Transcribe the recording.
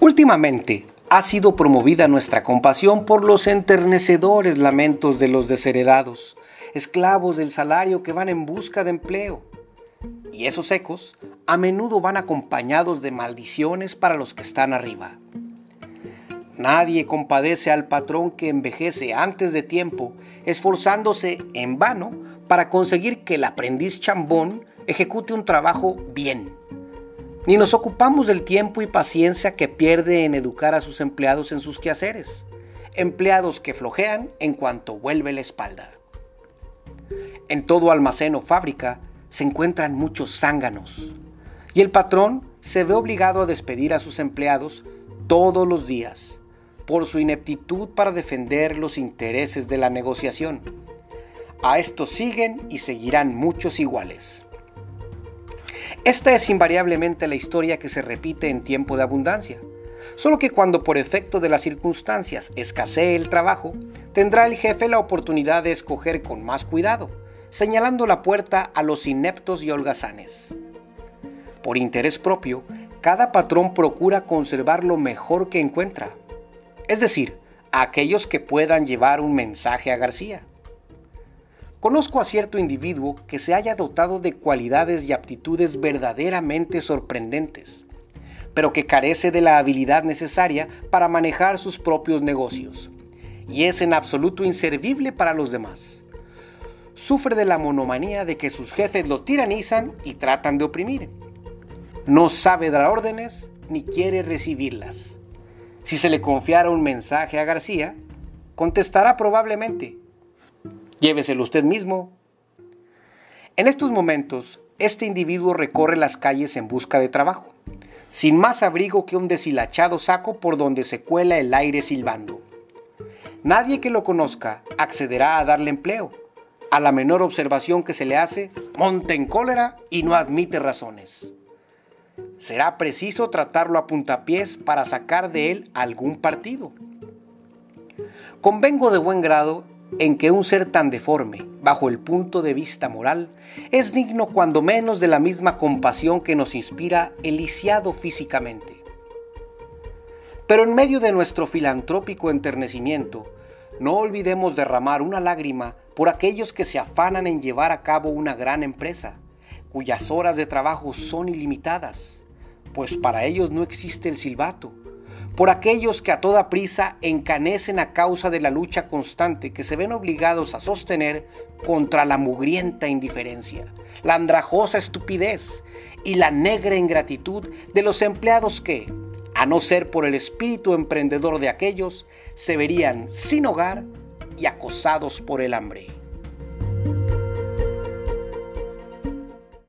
Últimamente ha sido promovida nuestra compasión por los enternecedores lamentos de los desheredados, esclavos del salario que van en busca de empleo. Y esos ecos a menudo van acompañados de maldiciones para los que están arriba. Nadie compadece al patrón que envejece antes de tiempo, esforzándose en vano para conseguir que el aprendiz chambón ejecute un trabajo bien. Ni nos ocupamos del tiempo y paciencia que pierde en educar a sus empleados en sus quehaceres, empleados que flojean en cuanto vuelve la espalda. En todo almacén o fábrica se encuentran muchos zánganos, y el patrón se ve obligado a despedir a sus empleados todos los días por su ineptitud para defender los intereses de la negociación. A esto siguen y seguirán muchos iguales. Esta es invariablemente la historia que se repite en tiempo de abundancia, solo que cuando por efecto de las circunstancias escasee el trabajo, tendrá el jefe la oportunidad de escoger con más cuidado, señalando la puerta a los ineptos y holgazanes. Por interés propio, cada patrón procura conservar lo mejor que encuentra, es decir, aquellos que puedan llevar un mensaje a García. Conozco a cierto individuo que se haya dotado de cualidades y aptitudes verdaderamente sorprendentes, pero que carece de la habilidad necesaria para manejar sus propios negocios, y es en absoluto inservible para los demás. Sufre de la monomanía de que sus jefes lo tiranizan y tratan de oprimir. No sabe dar órdenes ni quiere recibirlas. Si se le confiara un mensaje a García, contestará probablemente, lléveselo usted mismo. En estos momentos, este individuo recorre las calles en busca de trabajo, sin más abrigo que un deshilachado saco por donde se cuela el aire silbando. Nadie que lo conozca accederá a darle empleo. A la menor observación que se le hace, monta en cólera y no admite razones será preciso tratarlo a puntapiés para sacar de él algún partido. Convengo de buen grado en que un ser tan deforme, bajo el punto de vista moral, es digno cuando menos de la misma compasión que nos inspira el lisiado físicamente. Pero en medio de nuestro filantrópico enternecimiento, no olvidemos derramar una lágrima por aquellos que se afanan en llevar a cabo una gran empresa, cuyas horas de trabajo son ilimitadas, pues para ellos no existe el silbato, por aquellos que a toda prisa encanecen a causa de la lucha constante que se ven obligados a sostener contra la mugrienta indiferencia, la andrajosa estupidez y la negra ingratitud de los empleados que, a no ser por el espíritu emprendedor de aquellos, se verían sin hogar y acosados por el hambre.